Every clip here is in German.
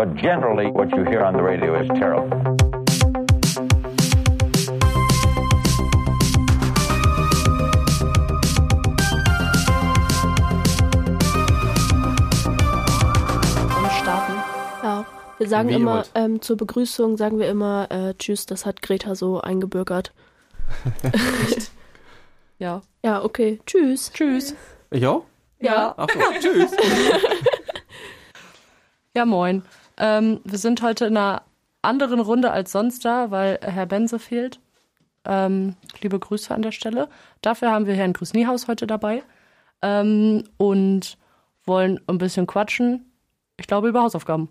but generally what you hear on the radio is terrible. starten. Ja, wir sagen Wie immer, ähm, zur Begrüßung sagen wir immer, äh, tschüss, das hat Greta so eingebürgert. Ja. Ja, okay, tschüss. Tschüss. Ich auch? Ja. Ach so, tschüss. Ja, moin. Ähm, wir sind heute in einer anderen Runde als sonst da, weil Herr Benze fehlt. Ähm, liebe Grüße an der Stelle. Dafür haben wir Herrn Grüßniehaus heute dabei ähm, und wollen ein bisschen quatschen. Ich glaube über Hausaufgaben.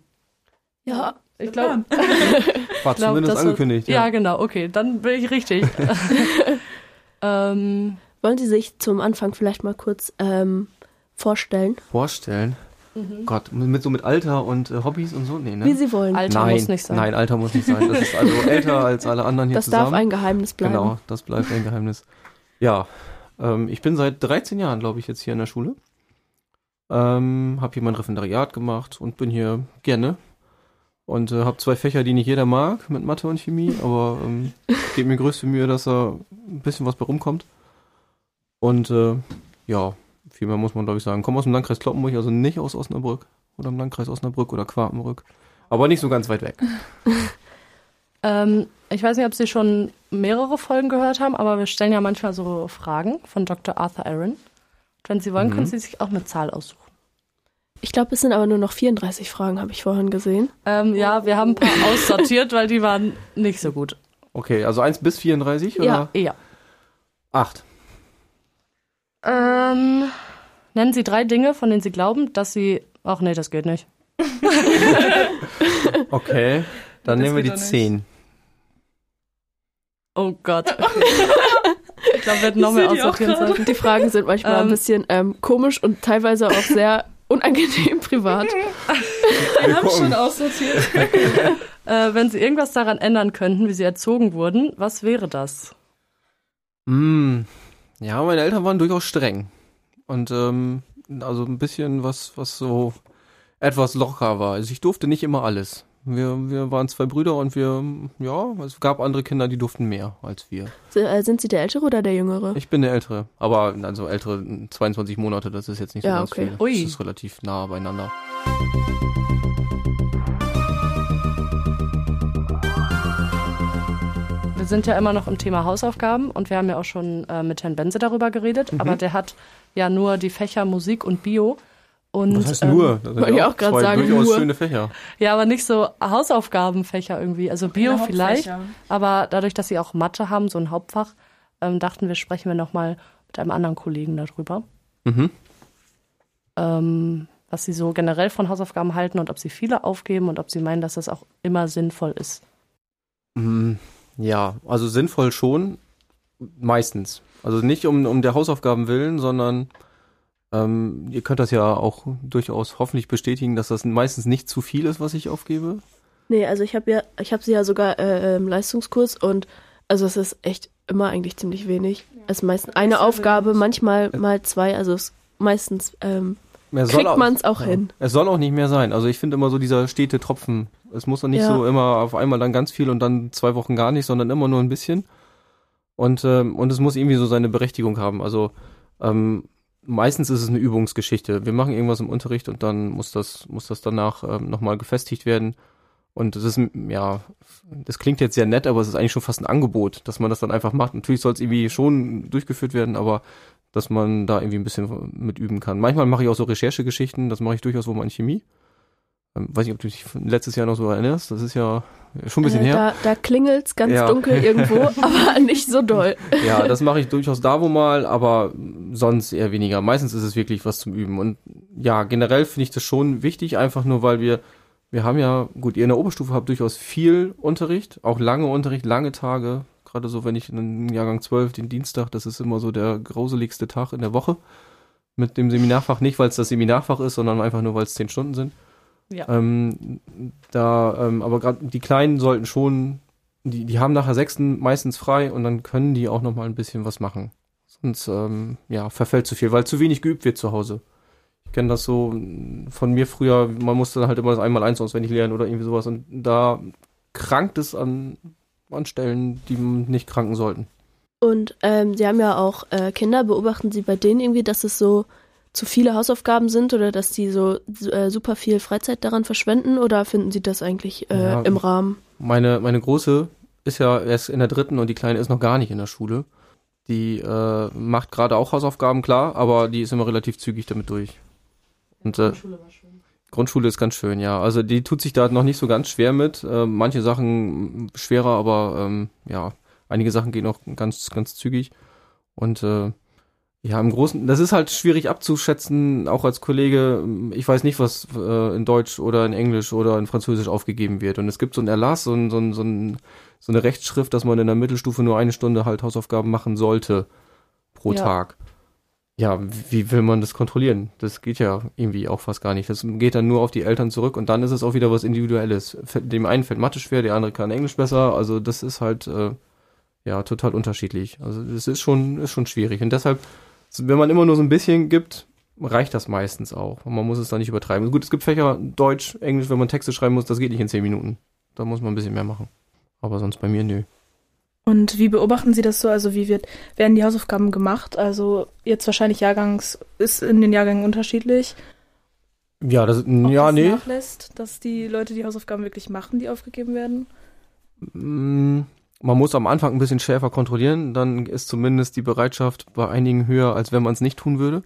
Ja, Ich glaube, War glaub, zumindest das- angekündigt. Ja. Ja. genau. Okay, dann bin ich richtig. ähm, wollen Sie sich zum Anfang vielleicht mal kurz ähm, vorstellen, Vorstellen. Mhm. Gott, mit so mit Alter und äh, Hobbys und so? Nee, ne? wie Sie wollen? Alter nein, muss nicht sein. Nein, Alter muss nicht sein. Das ist also älter als alle anderen hier das zusammen. darf ein Geheimnis bleiben. Genau, das bleibt ein Geheimnis. Ja, ähm, ich bin seit 13 Jahren, glaube ich, jetzt hier in der Schule. Ähm, habe hier mein Referendariat gemacht und bin hier gerne. Und äh, habe zwei Fächer, die nicht jeder mag, mit Mathe und Chemie, aber ähm, gebe mir größte Mühe, dass da ein bisschen was bei rumkommt. Und äh, ja, viel mehr muss man, glaube ich, sagen. Komme aus dem Landkreis Kloppenburg, also nicht aus Osnabrück oder im Landkreis Osnabrück oder Quartenbrück. Aber nicht so ganz weit weg. Ähm, ich weiß nicht, ob Sie schon mehrere Folgen gehört haben, aber wir stellen ja manchmal so Fragen von Dr. Arthur Aaron. Und wenn Sie wollen, Mhm. können Sie sich auch eine Zahl aussuchen. Ich glaube, es sind aber nur noch 34 Fragen, habe ich vorhin gesehen. Ähm, ja, wir haben ein paar aussortiert, weil die waren nicht so gut. Okay, also 1 bis 34 Ja. oder Ja. 8? Ähm, nennen Sie drei Dinge, von denen Sie glauben, dass Sie. Ach nee, das geht nicht. Okay, dann Das nehmen wir die. 10. Oh Gott. ich glaube, wir hätten noch mehr aussortieren sollen. Die Fragen sind manchmal ein Ähm. bisschen ähm, komisch und teilweise auch sehr unangenehm privat. Wir haben schon aussortiert. Äh, wenn Sie irgendwas daran ändern könnten, wie Sie erzogen wurden, was wäre das? Mm, ja, meine Eltern waren durchaus streng. Und ähm, also ein bisschen was, was so etwas locker war. Also ich durfte nicht immer alles. Wir, wir waren zwei Brüder und wir, ja, es gab andere Kinder, die durften mehr als wir. Äh, Sind Sie der Ältere oder der Jüngere? Ich bin der Ältere, aber also ältere 22 Monate, das ist jetzt nicht so Ja, ganz okay. viel. Ui. Das ist relativ nah beieinander. Wir sind ja immer noch im Thema Hausaufgaben und wir haben ja auch schon äh, mit Herrn Benze darüber geredet, Mhm. aber der hat ja nur die Fächer Musik und Bio. Und, Was heißt ähm, nur? Das wollte ich auch grad zwei sagen, durchaus nur. schöne Fächer. Ja, aber nicht so Hausaufgabenfächer irgendwie. Also Bio Keine vielleicht, aber dadurch, dass sie auch Mathe haben, so ein Hauptfach, ähm, dachten wir, sprechen wir nochmal mit einem anderen Kollegen darüber, Mhm. ähm, was sie so generell von Hausaufgaben halten und ob sie viele aufgeben und ob sie meinen, dass das auch immer sinnvoll ist. Mm, Ja, also sinnvoll schon, meistens. Also nicht um, um der Hausaufgaben willen, sondern ähm, ihr könnt das ja auch durchaus hoffentlich bestätigen, dass das meistens nicht zu viel ist, was ich aufgebe. Nee, also ich habe ja, ich habe sie ja sogar äh, im Leistungskurs und also es ist echt immer eigentlich ziemlich wenig. Es ist meistens eine sehr Aufgabe, manchmal mal zwei, also es meistens ähm, kriegt man es auch ja. hin. Es soll auch nicht mehr sein. Also ich finde immer so dieser stete Tropfen. Es muss doch nicht Ja. so immer auf einmal dann ganz viel und dann zwei Wochen gar nicht, sondern immer nur ein bisschen. Und, ähm, und es muss irgendwie so seine Berechtigung haben. Also ähm, meistens ist es eine Übungsgeschichte. Wir machen irgendwas im Unterricht und dann muss das, muss das danach ähm, nochmal gefestigt werden. Und das ist, ja, das klingt jetzt sehr nett, aber es ist eigentlich schon fast ein Angebot, dass man das dann einfach macht. Natürlich soll es irgendwie schon durchgeführt werden, aber dass man da irgendwie ein bisschen mit üben kann. Manchmal mache ich auch so Recherchegeschichten, das mache ich durchaus wohl mal in Chemie. Ähm, weiß nicht, ob du dich letztes Jahr noch so erinnerst, das ist ja schon ein bisschen äh, her. Da, da klingelt's ganz Ja. dunkel irgendwo, aber nicht so doll. Ja, das mache ich durchaus da wo mal, aber sonst eher weniger. Meistens ist es wirklich was zum Üben. Und ja, generell finde ich das schon wichtig, einfach nur, weil wir, wir haben ja, gut, ihr in der Oberstufe habt durchaus viel Unterricht, auch lange Unterricht, lange Tage. Gerade so, wenn ich in den Jahrgang 12, den Dienstag, das ist immer so der grauseligste Tag in der Woche. Mit dem Seminarfach nicht, weil es das Seminarfach ist, sondern einfach nur, weil es zehn Stunden sind. Ja. Ähm, da, ähm, aber gerade die Kleinen sollten schon, die, die haben nachher Sechsten meistens frei und dann können die auch noch mal ein bisschen was machen. Sonst, ähm, ja, verfällt zu viel, weil zu wenig geübt wird zu Hause. Ich kenne das so von mir früher, man musste halt immer das einmal eins auswendig lernen oder irgendwie sowas. Und da krankt es an, an Stellen, die nicht kranken sollten. Und ähm, Sie haben ja auch äh, Kinder. Beobachten Sie bei denen irgendwie, dass es so zu viele Hausaufgaben sind oder dass die so äh, super viel Freizeit daran verschwenden oder finden Sie das eigentlich äh, Ja. im Rahmen? Meine, meine Große ist ja erst in der dritten und die Kleine ist noch gar nicht in der Schule. Die äh, macht gerade auch Hausaufgaben, klar, aber die ist immer relativ zügig damit durch. Und äh, Grundschule ist ganz schön, ja. Also die tut sich da noch nicht so ganz schwer mit. Äh, manche Sachen schwerer, aber ähm, ja, einige Sachen gehen auch ganz, ganz zügig. Und äh, ja, im Großen, das ist halt schwierig abzuschätzen, auch als Kollege. Ich weiß nicht, was äh, in Deutsch oder in Englisch oder in Französisch aufgegeben wird. Und es gibt so einen Erlass, so, ein, so, ein, so, ein, so eine Rechtsschrift, dass man in der Mittelstufe nur eine Stunde halt Hausaufgaben machen sollte pro Ja. Tag. Ja, wie will man das kontrollieren? Das geht ja irgendwie auch fast gar nicht. Das geht dann nur auf die Eltern zurück und dann ist es auch wieder was Individuelles. Dem einen fällt Mathe schwer, der andere kann Englisch besser. Also das ist halt äh, ja total unterschiedlich. Also das ist schon ist schon schwierig und deshalb, wenn man immer nur so ein bisschen gibt, reicht das meistens auch. Und man muss es da nicht übertreiben. Gut, es gibt Fächer Deutsch, Englisch, wenn man Texte schreiben muss, das geht nicht in zehn Minuten. Da muss man ein bisschen mehr machen. Aber sonst bei mir nö. Und wie beobachten Sie das so? Also wie wird, werden die Hausaufgaben gemacht? Also jetzt wahrscheinlich Jahrgangs, ist in den Jahrgängen unterschiedlich. Ja, das Ob ja das nee. nachlässt, dass die Leute die Hausaufgaben wirklich machen, die aufgegeben werden. Man muss am Anfang ein bisschen schärfer kontrollieren, dann ist zumindest die Bereitschaft bei einigen höher, als wenn man es nicht tun würde.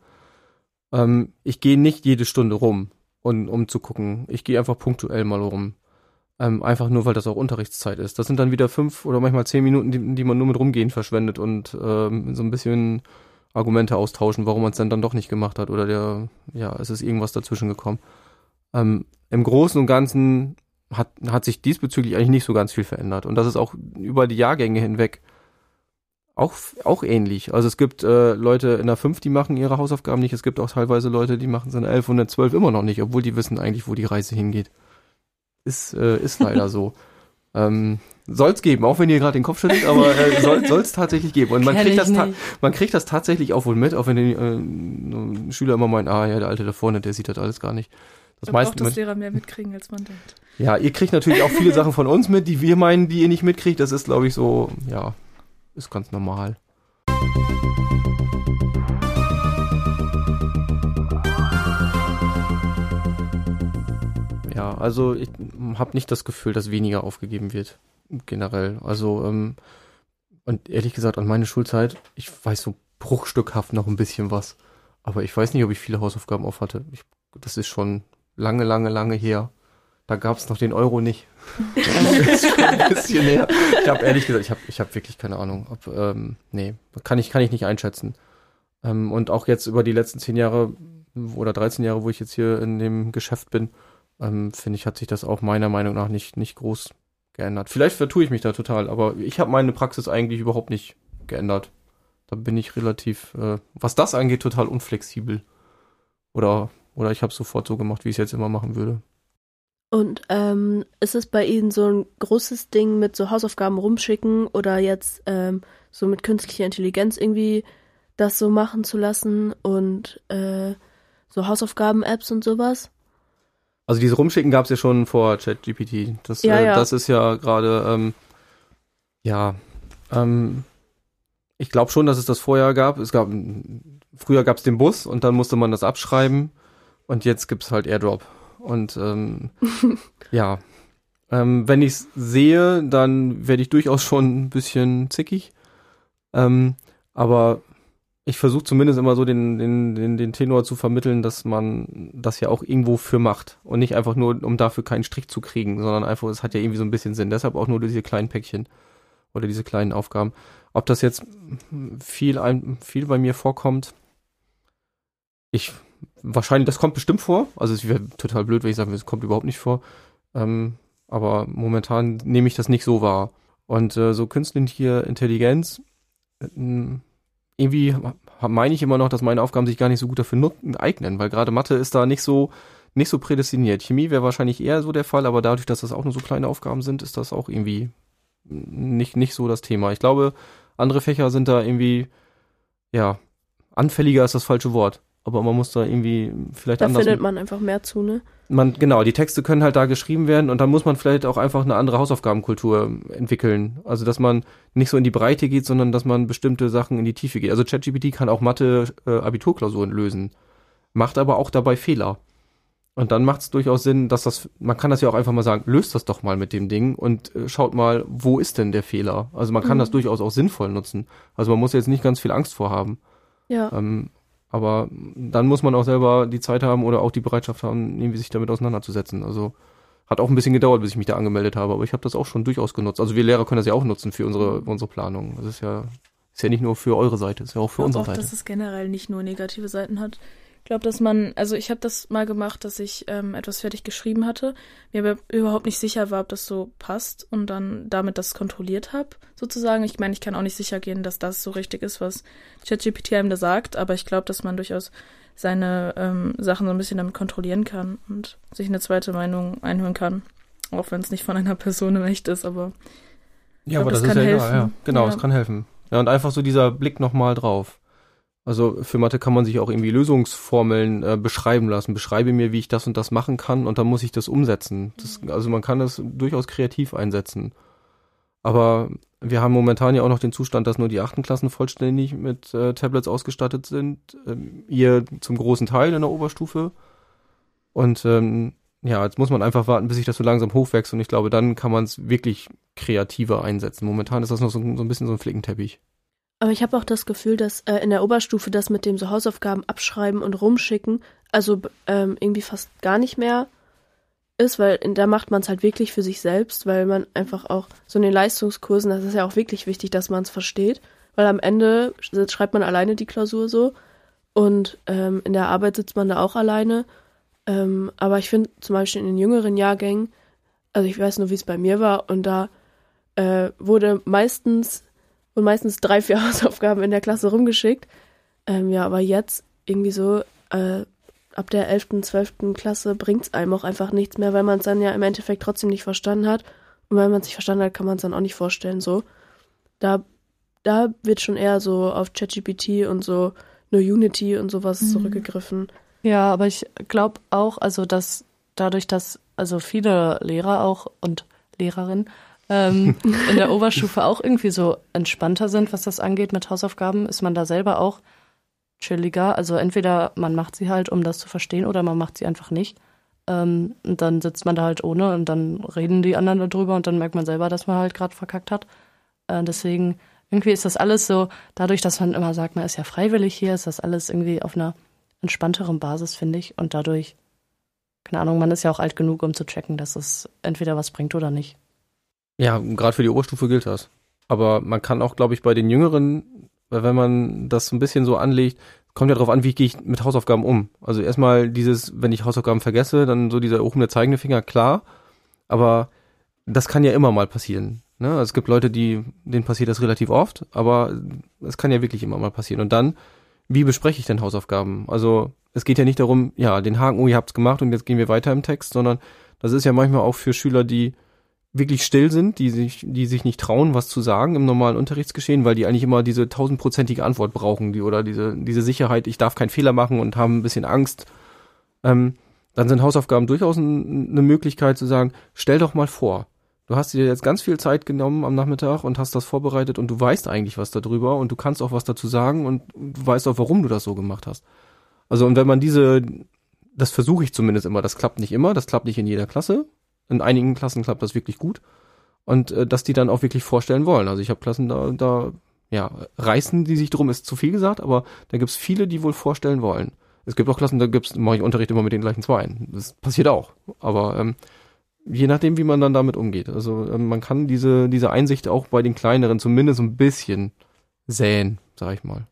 Ähm, ich gehe nicht jede Stunde rum, und, um zu gucken. Ich gehe einfach punktuell mal rum. Ähm, einfach nur, weil das auch Unterrichtszeit ist. Das sind dann wieder fünf oder manchmal zehn Minuten, die, die man nur mit rumgehen verschwendet und ähm, so ein bisschen Argumente austauschen, warum man es dann, dann doch nicht gemacht hat oder der, ja, es ist irgendwas dazwischen gekommen. Ähm, Im Großen und Ganzen hat, hat sich diesbezüglich eigentlich nicht so ganz viel verändert. Und das ist auch über die Jahrgänge hinweg auch, auch ähnlich. Also es gibt äh, Leute in der 5, die machen ihre Hausaufgaben nicht. Es gibt auch teilweise Leute, die machen es in der 11 und in der 12 immer noch nicht, obwohl die wissen eigentlich, wo die Reise hingeht. Ist, äh, ist leider so. Ähm, soll's geben, auch wenn ihr gerade den Kopf schüttelt, aber äh, soll soll's tatsächlich geben. Und man Kenn kriegt, das man kriegt das tatsächlich auch wohl mit, auch wenn die äh, Schüler immer meinen, ah ja, der Alte da vorne, der sieht das alles gar nicht. Das Man braucht meiste, das Lehrer mehr mitkriegen, als man denkt. ja, ihr kriegt natürlich auch viele Sachen von uns mit, die wir meinen, die ihr nicht mitkriegt. Das ist, glaube ich, so, ja, ist ganz normal. Ja, also ich habe nicht das Gefühl, dass weniger aufgegeben wird, generell. Also, ähm, und ehrlich gesagt, an meine Schulzeit, ich weiß so bruchstückhaft noch ein bisschen was. Aber ich weiß nicht, ob ich viele Hausaufgaben auf hatte. Ich, das ist schon lange, lange, lange her. Da gab es noch den Euro nicht. Das ist schon ein bisschen her. Ich habe ehrlich gesagt, ich habe ich hab wirklich keine Ahnung. Ob, ähm, nee, kann ich, kann ich nicht einschätzen. Ähm, und auch jetzt über die letzten zehn Jahre oder 13 Jahre, wo ich jetzt hier in dem Geschäft bin, ähm, finde ich, hat sich das auch meiner Meinung nach nicht, nicht groß geändert. Vielleicht vertue ich mich da total, aber ich habe meine Praxis eigentlich überhaupt nicht geändert. Da bin ich relativ, äh, was das angeht, total unflexibel. Oder, oder ich habe sofort so gemacht, wie ich es jetzt immer machen würde. Und ähm, ist es bei Ihnen so ein großes Ding mit so Hausaufgaben rumschicken oder jetzt ähm, so mit künstlicher Intelligenz irgendwie das so machen zu lassen und äh, so Hausaufgaben-Apps und sowas? Also diese Rumschicken gab es ja schon vor ChatGPT. Das, Ja, äh, ja. das ist ja gerade, ähm, ja, ähm, ich glaube schon, dass es das vorher gab. Es gab, früher gab es den Bus und dann musste man das abschreiben und jetzt gibt's halt Airdrop. Und ähm, ja, ähm, wenn ich's sehe, dann werde ich durchaus schon ein bisschen zickig. Ähm, aber ich versuche zumindest immer so den, den, den, den Tenor zu vermitteln, dass man das ja auch irgendwo für macht und nicht einfach nur, um dafür keinen Strich zu kriegen, sondern einfach, es hat ja irgendwie so ein bisschen Sinn. Deshalb auch nur diese kleinen Päckchen oder diese kleinen Aufgaben. Ob das jetzt viel, viel bei mir vorkommt, ich wahrscheinlich, das kommt bestimmt vor. Also es wäre total blöd, wenn ich sage, es kommt überhaupt nicht vor. Ähm, aber momentan nehme ich das nicht so wahr. Und äh, so künstliche Intelligenz, äh, irgendwie meine ich immer noch, dass meine Aufgaben sich gar nicht so gut dafür eignen, weil gerade Mathe ist da nicht so nicht so prädestiniert. Chemie wäre wahrscheinlich eher so der Fall, aber dadurch, dass das auch nur so kleine Aufgaben sind, ist das auch irgendwie nicht nicht so das Thema. Ich glaube, andere Fächer sind da irgendwie ja anfälliger ist das falsche Wort, aber man muss da irgendwie vielleicht Da anders. findet man einfach mehr zu, ne? man, genau, die Texte können halt da geschrieben werden und dann muss man vielleicht auch einfach eine andere Hausaufgabenkultur entwickeln. Also, dass man nicht so in die Breite geht, sondern dass man bestimmte Sachen in die Tiefe geht. Also, ChatGPT kann auch Mathe-Abiturklausuren lösen, macht aber auch dabei Fehler. Und dann macht es durchaus Sinn, dass das, man kann das ja auch einfach mal sagen, löst das doch mal mit dem Ding und äh, schaut mal, wo ist denn der Fehler? Also man kann Mhm. das durchaus auch sinnvoll nutzen. Also man muss jetzt nicht ganz viel Angst vorhaben. Ja. Ähm, aber dann muss man auch selber die Zeit haben oder auch die Bereitschaft haben, irgendwie sich damit auseinanderzusetzen. Also hat auch ein bisschen gedauert, bis ich mich da angemeldet habe, aber ich habe das auch schon durchaus genutzt. Also wir Lehrer können das ja auch nutzen für unsere, unsere Planung. Das ist ja, ist ja nicht nur für eure Seite, ist ja auch für unsere auch, Seite. dass es generell nicht nur negative Seiten hat. Ich glaube, dass man, also ich habe das mal gemacht, dass ich ähm, etwas fertig geschrieben hatte, mir aber überhaupt nicht sicher war, ob das so passt und dann damit das kontrolliert habe, sozusagen. Ich meine, ich kann auch nicht sicher gehen, dass das so richtig ist, was ChatGPT einem da sagt, aber ich glaube, dass man durchaus seine ähm, Sachen so ein bisschen damit kontrollieren kann und sich eine zweite Meinung einholen kann. Auch wenn es nicht von einer Person in echt ist, aber Ja, glaub, aber das das, ist kann ja helfen. egal, ja. Genau, Ja. es kann helfen. Ja, und einfach so dieser Blick nochmal drauf. Also für Mathe kann man sich auch irgendwie Lösungsformeln äh, beschreiben lassen. Beschreibe mir, wie ich das und das machen kann und dann muss ich das umsetzen. Das, also man kann das durchaus kreativ einsetzen. Aber wir haben momentan ja auch noch den Zustand, dass nur die achten Klassen vollständig mit äh, Tablets ausgestattet sind. Ähm, ihr zum großen Teil in der Oberstufe. Und ähm, ja, jetzt muss man einfach warten, bis sich das so langsam hochwächst und ich glaube, dann kann man es wirklich kreativer einsetzen. Momentan ist das noch so, so ein bisschen so ein Flickenteppich. Aber ich habe auch das Gefühl, dass äh, in der Oberstufe das mit dem so Hausaufgaben abschreiben und rumschicken, also ähm, irgendwie fast gar nicht mehr ist, weil in, da macht man es halt wirklich für sich selbst, weil man einfach auch so in den Leistungskursen, das ist ja auch wirklich wichtig, dass man es versteht, weil am Ende sch- schreibt man alleine die Klausur so und ähm, in der Arbeit sitzt man da auch alleine. Ähm, aber ich finde zum Beispiel in den jüngeren Jahrgängen, also ich weiß nur, wie es bei mir war, und da äh, wurde meistens und meistens drei, vier Hausaufgaben in der Klasse rumgeschickt. Ähm, ja, aber jetzt irgendwie so äh, ab der 11., 12. Klasse bringt es einem auch einfach nichts mehr, weil man es dann ja im Endeffekt trotzdem nicht verstanden hat. Und wenn man es nicht verstanden hat, kann man es dann auch nicht vorstellen. So, da, da wird schon eher so auf ChatGPT und so nur Unity und sowas Mhm. zurückgegriffen. Ja, aber ich glaube auch, also dass dadurch, dass also viele Lehrer auch und Lehrerinnen ähm, in der Oberstufe auch irgendwie so entspannter sind, was das angeht mit Hausaufgaben, ist man da selber auch chilliger. Also entweder man macht sie halt, um das zu verstehen, oder man macht sie einfach nicht. Ähm, und dann sitzt man da halt ohne und dann reden die anderen darüber und dann merkt man selber, dass man halt gerade verkackt hat. Äh, deswegen, irgendwie ist das alles so, dadurch, dass man immer sagt, man ist ja freiwillig hier, ist das alles irgendwie auf einer entspannteren Basis, finde ich. Und dadurch, keine Ahnung, man ist ja auch alt genug, um zu checken, dass es entweder was bringt oder nicht. Ja, gerade für die Oberstufe gilt das. Aber man kann auch, glaube ich, bei den Jüngeren, wenn man das so ein bisschen so anlegt, kommt ja darauf an, wie gehe ich mit Hausaufgaben um. Also erstmal dieses, wenn ich Hausaufgaben vergesse, dann so dieser erhobene zeigende Finger, klar. Aber das kann ja immer mal passieren. Ne? Also es gibt Leute, die, denen passiert das relativ oft, aber es kann ja wirklich immer mal passieren. Und dann, wie bespreche ich denn Hausaufgaben? Also es geht ja nicht darum, ja, den Haken, oh, ihr habt's gemacht und jetzt gehen wir weiter im Text, sondern das ist ja manchmal auch für Schüler, die wirklich still sind, die sich, die sich nicht trauen, was zu sagen im normalen Unterrichtsgeschehen, weil die eigentlich immer diese tausendprozentige Antwort brauchen, die oder diese, diese Sicherheit, ich darf keinen Fehler machen und haben ein bisschen Angst. Ähm, dann sind Hausaufgaben durchaus ein, eine Möglichkeit zu sagen, stell doch mal vor, du hast dir jetzt ganz viel Zeit genommen am Nachmittag und hast das vorbereitet und du weißt eigentlich was darüber und du kannst auch was dazu sagen und du weißt auch, warum du das so gemacht hast. Also und wenn man diese, das versuche ich zumindest immer, das klappt nicht immer, das klappt nicht in jeder Klasse, in einigen Klassen klappt das wirklich gut. Und äh, dass die dann auch wirklich vorstellen wollen. Also ich habe Klassen, da, da, ja, reißen die sich drum, ist zu viel gesagt, aber da gibt's viele, die wohl vorstellen wollen. Es gibt auch Klassen, da gibt's, mache ich Unterricht immer mit den gleichen Zweien. Das passiert auch. Aber ähm, je nachdem, wie man dann damit umgeht. Also ähm, man kann diese, diese Einsicht auch bei den kleineren zumindest ein bisschen säen, sag ich mal.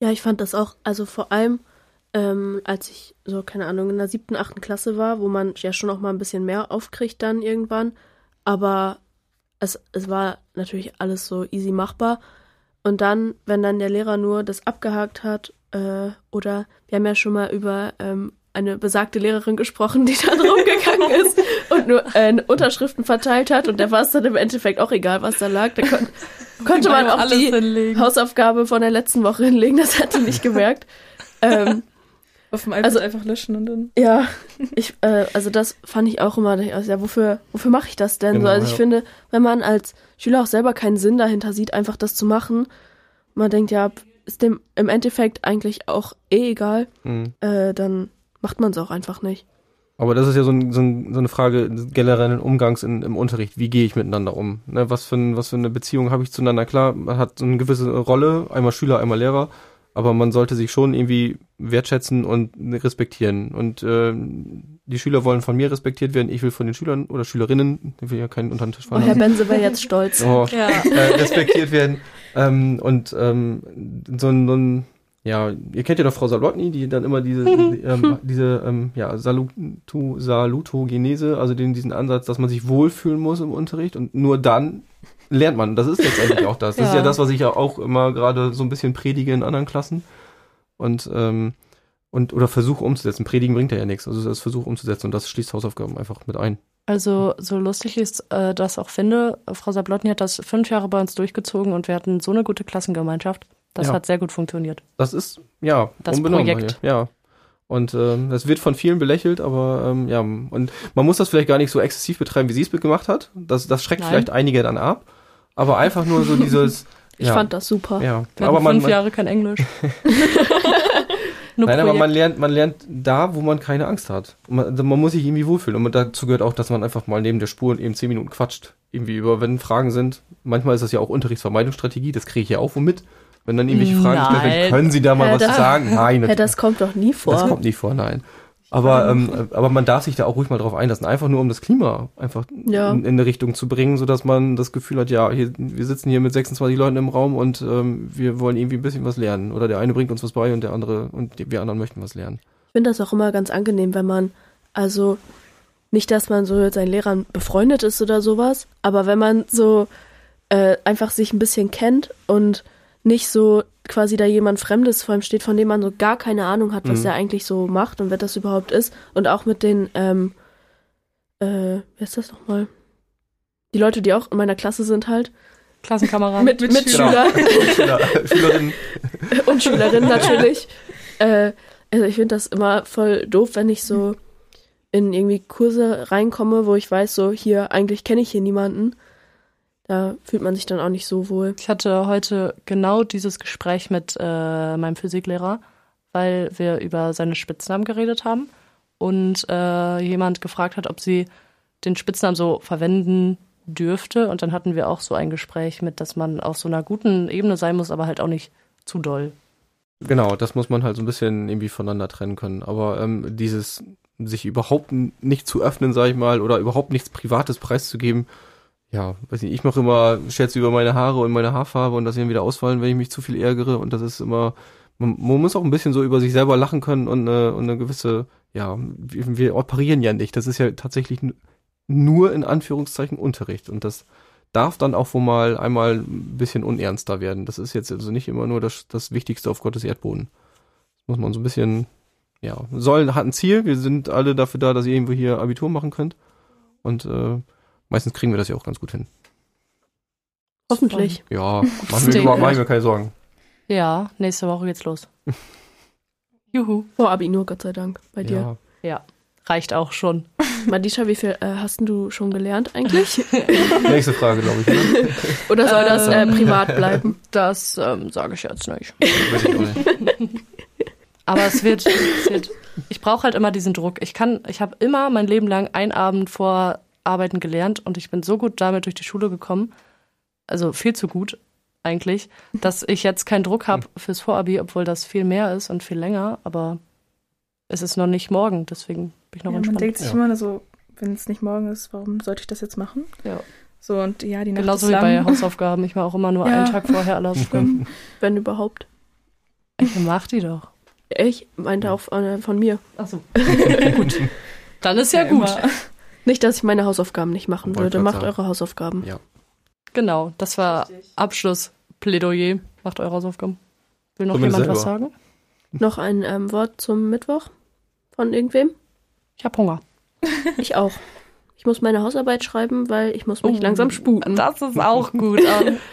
Ja, ich fand das auch, also vor allem, ähm, als ich so, keine Ahnung, in der siebten, achten Klasse war, wo man ja schon auch mal ein bisschen mehr aufkriegt dann irgendwann, aber es, es war natürlich alles so easy machbar. Und dann, wenn dann der Lehrer nur das abgehakt hat, äh, oder wir haben ja schon mal über ähm, eine besagte Lehrerin gesprochen, die dann rumgegangen ist und nur äh, Unterschriften verteilt hat und da war es dann im Endeffekt auch egal, was da lag. Da kon konnte man auch die hinlegen. Hausaufgabe von der letzten Woche hinlegen, das hat die nicht gemerkt. ähm, Auf dem iPad Also- einfach löschen und dann. Ja, ich, äh, also das fand ich auch immer, also ja, wofür, wofür mache ich das denn? Genau, so, also ich ja. finde, wenn man als Schüler auch selber keinen Sinn dahinter sieht, einfach das zu machen, man denkt, ja, ist dem im Endeffekt eigentlich auch eh egal, Mhm. äh, dann macht man es auch einfach nicht. Aber das ist ja so, ein, so, ein, so eine Frage generellen Umgangs in, im Unterricht. Wie gehe ich miteinander um? Ne, was, für ein, was für eine Beziehung habe ich zueinander? Klar, man hat so eine gewisse Rolle, einmal Schüler, einmal Lehrer, aber man sollte sich schon irgendwie wertschätzen und respektieren. Und äh, die Schüler wollen von mir respektiert werden, ich will von den Schülern oder Schülerinnen, ich will ja keinen unter den Tisch Oh, fallen Herr lassen, Benze wäre jetzt stolz. oh, Ja. äh, respektiert werden. Ähm, und ähm, so ein, so ein ja, ihr kennt ja doch Frau Salotny, die dann immer diese, ähm, diese ähm, ja, Saluto, Salutogenese, also den, diesen Ansatz, dass man sich wohlfühlen muss im Unterricht und nur dann lernt man. Das ist letztendlich auch das. Das ist Ja. ja das, was ich ja auch immer gerade so ein bisschen predige in anderen Klassen. Und, ähm, und oder versuche umzusetzen. Predigen bringt ja, ja nichts. Also das Versuch umzusetzen und das schließt Hausaufgaben einfach mit ein. Also so lustig ich äh, das auch finde, Frau Sablotny hat das fünf Jahre bei uns durchgezogen und wir hatten so eine gute Klassengemeinschaft. Das Ja. hat sehr gut funktioniert. Das ist, ja, Das Projekt. Hier. Ja. Und ähm, das wird von vielen belächelt, aber ähm, ja, und man muss das vielleicht gar nicht so exzessiv betreiben, wie sie es gemacht hat. Das, das schreckt Nein. vielleicht einige dann ab. Aber einfach nur so dieses. Ich ja, fand das super. Ja, Wir aber man, fünf Jahre kein Englisch. Nein, aber man lernt, man lernt da, wo man keine Angst hat. Man, man muss sich irgendwie wohlfühlen. Und dazu gehört auch, dass man einfach mal neben der Spur eben zehn Minuten quatscht. Irgendwie über, wenn Fragen sind. Manchmal ist das ja auch Unterrichtsvermeidungsstrategie, das kriege ich ja auch wo mit. Wenn dann irgendwelche Fragen gestellt werden, können Sie da mal Hä, was das- sagen? Nein, natürlich. das kommt doch nie vor. Das kommt nicht vor, nein. Aber, ähm, aber man darf sich da auch ruhig mal drauf einlassen, einfach nur um das Klima einfach Ja. in, in eine Richtung zu bringen, sodass man das Gefühl hat, ja, hier, wir sitzen hier mit 26 Leuten im Raum und ähm, wir wollen irgendwie ein bisschen was lernen. Oder der eine bringt uns was bei und der andere und die, wir anderen möchten was lernen. Ich finde das auch immer ganz angenehm, wenn man, also nicht, dass man so mit seinen Lehrern befreundet ist oder sowas, aber wenn man so äh, einfach sich ein bisschen kennt und nicht so quasi da jemand Fremdes vor ihm steht, von dem man so gar keine Ahnung hat, was Mhm. er eigentlich so macht und wer das überhaupt ist. Und auch mit den, ähm, äh, wer ist das nochmal? Die Leute, die auch in meiner Klasse sind halt. Klassenkameraden. Mit, mit Schüler. Schüler, Schülerinnen. und Schülerinnen natürlich. Äh, also ich finde das immer voll doof, wenn ich so in irgendwie Kurse reinkomme, wo ich weiß, so hier, eigentlich kenne ich hier niemanden. Da fühlt man sich dann auch nicht so wohl. Ich hatte heute genau dieses Gespräch mit äh, meinem Physiklehrer, weil wir über seine Spitznamen geredet haben und äh, jemand gefragt hat, ob sie den Spitznamen so verwenden dürfte. Und dann hatten wir auch so ein Gespräch mit, dass man auf so einer guten Ebene sein muss, aber halt auch nicht zu doll. Genau, das muss man halt so ein bisschen irgendwie voneinander trennen können. Aber ähm, dieses sich überhaupt nicht zu öffnen, sag ich mal, oder überhaupt nichts Privates preiszugeben, ja, weiß nicht, ich mache immer Scherze über meine Haare und meine Haarfarbe und dass sie dann wieder ausfallen, wenn ich mich zu viel ärgere und das ist immer, man, man muss auch ein bisschen so über sich selber lachen können und eine, und eine gewisse, ja, wir, wir operieren ja nicht, das ist ja tatsächlich nur in Anführungszeichen Unterricht und das darf dann auch wohl mal einmal ein bisschen unernster werden. Das ist jetzt also nicht immer nur das, das Wichtigste auf Gottes Erdboden. Das muss man so ein bisschen, ja, sollen, hat ein Ziel. Wir sind alle dafür da, dass ihr irgendwo hier Abitur machen könnt. Und äh, meistens kriegen wir das ja auch ganz gut hin. Hoffentlich. Ja, machen wir, there. machen wir keine Sorgen. Ja, nächste Woche geht's los. Juhu. Vor Abi nur, Gott sei Dank, bei dir. Ja. Ja, reicht auch schon. Madisha, wie viel äh, hast du schon gelernt eigentlich? Nächste Frage, glaube ich. Ne? Oder soll das äh, Ähm. privat bleiben? Das ähm, sage ich jetzt nicht. Weiß ich nicht. Aber es wird, es wird ich brauche halt immer diesen Druck. Ich kann, ich habe immer mein Leben lang einen Abend vor Arbeiten gelernt und ich bin so gut damit durch die Schule gekommen, also viel zu gut eigentlich, dass ich jetzt keinen Druck habe fürs Vorabi, obwohl das viel mehr ist und viel länger, aber es ist noch nicht morgen, deswegen bin ich noch Ja, man entspannt. denkt sich Ja. immer nur so, wenn es nicht morgen ist, warum sollte ich das jetzt machen? Ja. So, und ja, die Nacht Genauso ist wie lang. bei Hausaufgaben. Ich mache auch immer nur Ja. einen Tag vorher alle Hausaufgaben. Wenn überhaupt. Ich mach die doch. Ich meinte auch äh, von mir. Achso. gut. Dann ist ja, gut. immer. Nicht, dass ich meine Hausaufgaben nicht machen Wollte würde. Macht sagen. eure Hausaufgaben. Ja. Genau, das war Abschlussplädoyer. Macht eure Hausaufgaben. Will noch Zumindest jemand was sagen? Noch ein ähm, Wort zum Mittwoch von irgendwem? Ich hab Hunger. Ich auch. Ich muss meine Hausarbeit schreiben, weil ich muss mich langsam sputen. Das ist auch gut.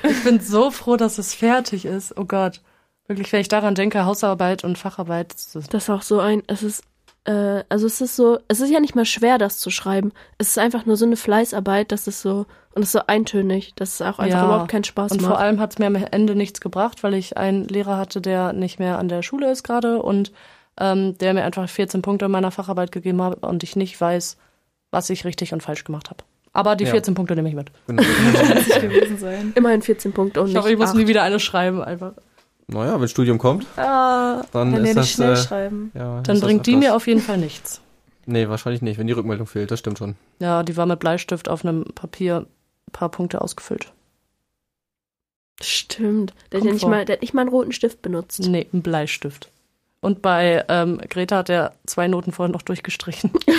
ich bin so froh, dass es fertig ist. Oh Gott. Wirklich, wenn ich daran denke, Hausarbeit und Facharbeit, das ist Das ist auch so ein, es ist, äh, also es ist so, es ist ja nicht mal schwer, das zu schreiben. Es ist einfach nur so eine Fleißarbeit, das ist so, und es ist so eintönig, dass es auch einfach Ja. überhaupt keinen Spaß Und macht. vor allem hat es mir am Ende nichts gebracht, weil ich einen Lehrer hatte, der nicht mehr an der Schule ist gerade und ähm, der mir einfach 14 Punkte in meiner Facharbeit gegeben hat und ich nicht weiß, was ich richtig und falsch gemacht habe. Aber die Ja. 14 Punkte nehme ich mit. Genau. Nicht gewesen sein. Immerhin 14 Punkte und Ich nicht hoffe, ich muss acht. nie wieder eine schreiben, einfach. Naja, wenn Studium kommt, Ah, dann Wenn ist das. schnell äh, schreiben. ja, dann bringt die mir auf jeden Fall nichts. Nee, wahrscheinlich nicht, wenn die Rückmeldung fehlt, das stimmt schon. Ja, die war mit Bleistift auf einem Papier ein paar Punkte ausgefüllt. Stimmt. Der hat, ja nicht mal, der hat nicht mal einen roten Stift benutzt. Nee, ein Bleistift. Und bei ähm, Greta hat er zwei Noten vorhin noch durchgestrichen.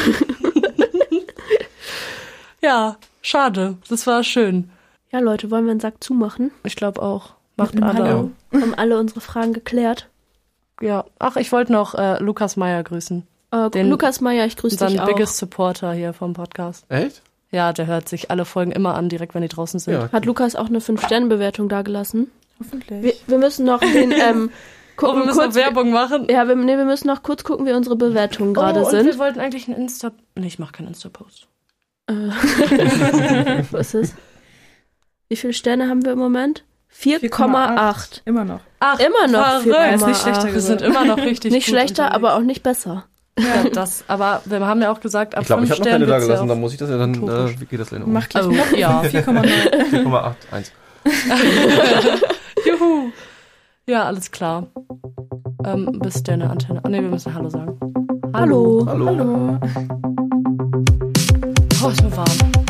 ja, schade. Das war schön. Ja, Leute, wollen wir einen Sack zumachen? Ich glaube auch. Macht Mit alle. Hallo. Haben alle unsere Fragen geklärt? Ja. Ach, ich wollte noch äh, Lukas Meyer grüßen. Äh, Den- Lukas Meyer, ich grüße dich auch. biggest Supporter hier vom Podcast. Echt? Ja, der hört sich alle Folgen immer an, direkt wenn die draußen sind. Ja. Hat Lukas auch eine 5-Sterne-Bewertung dagelassen? Hoffentlich. Wir, wir müssen noch den, ähm, Oh, gucken, wir müssen kurz, Werbung machen. ja, wir, nee, wir müssen noch kurz gucken, wie unsere Bewertungen gerade oh, und sind. wir wollten eigentlich einen Insta... Nee, ich mache keinen Insta-Post. Äh, Wo ist es? Wie viele Sterne haben wir im Moment? 4,8. Immer noch. Ach, Immer noch verrückt. 4,8. Ist nicht schlechter Wir sind immer noch richtig Nicht gut schlechter, unterwegs. aber auch nicht besser. Ja, das, aber wir haben ja auch gesagt, ab Ich glaube, ich habe noch keine da gelassen, ja dann muss ich das ja dann. Äh, wie geht das denn um? Mach gleich Oh, noch ja. 4,9. 4,8, 1. Juhu. Ja, alles klar. Ähm, bis deine Antenne. Ah, nee, wir müssen Hallo sagen. Hallo. Hallo. Hallo. Oh, ist mir warm.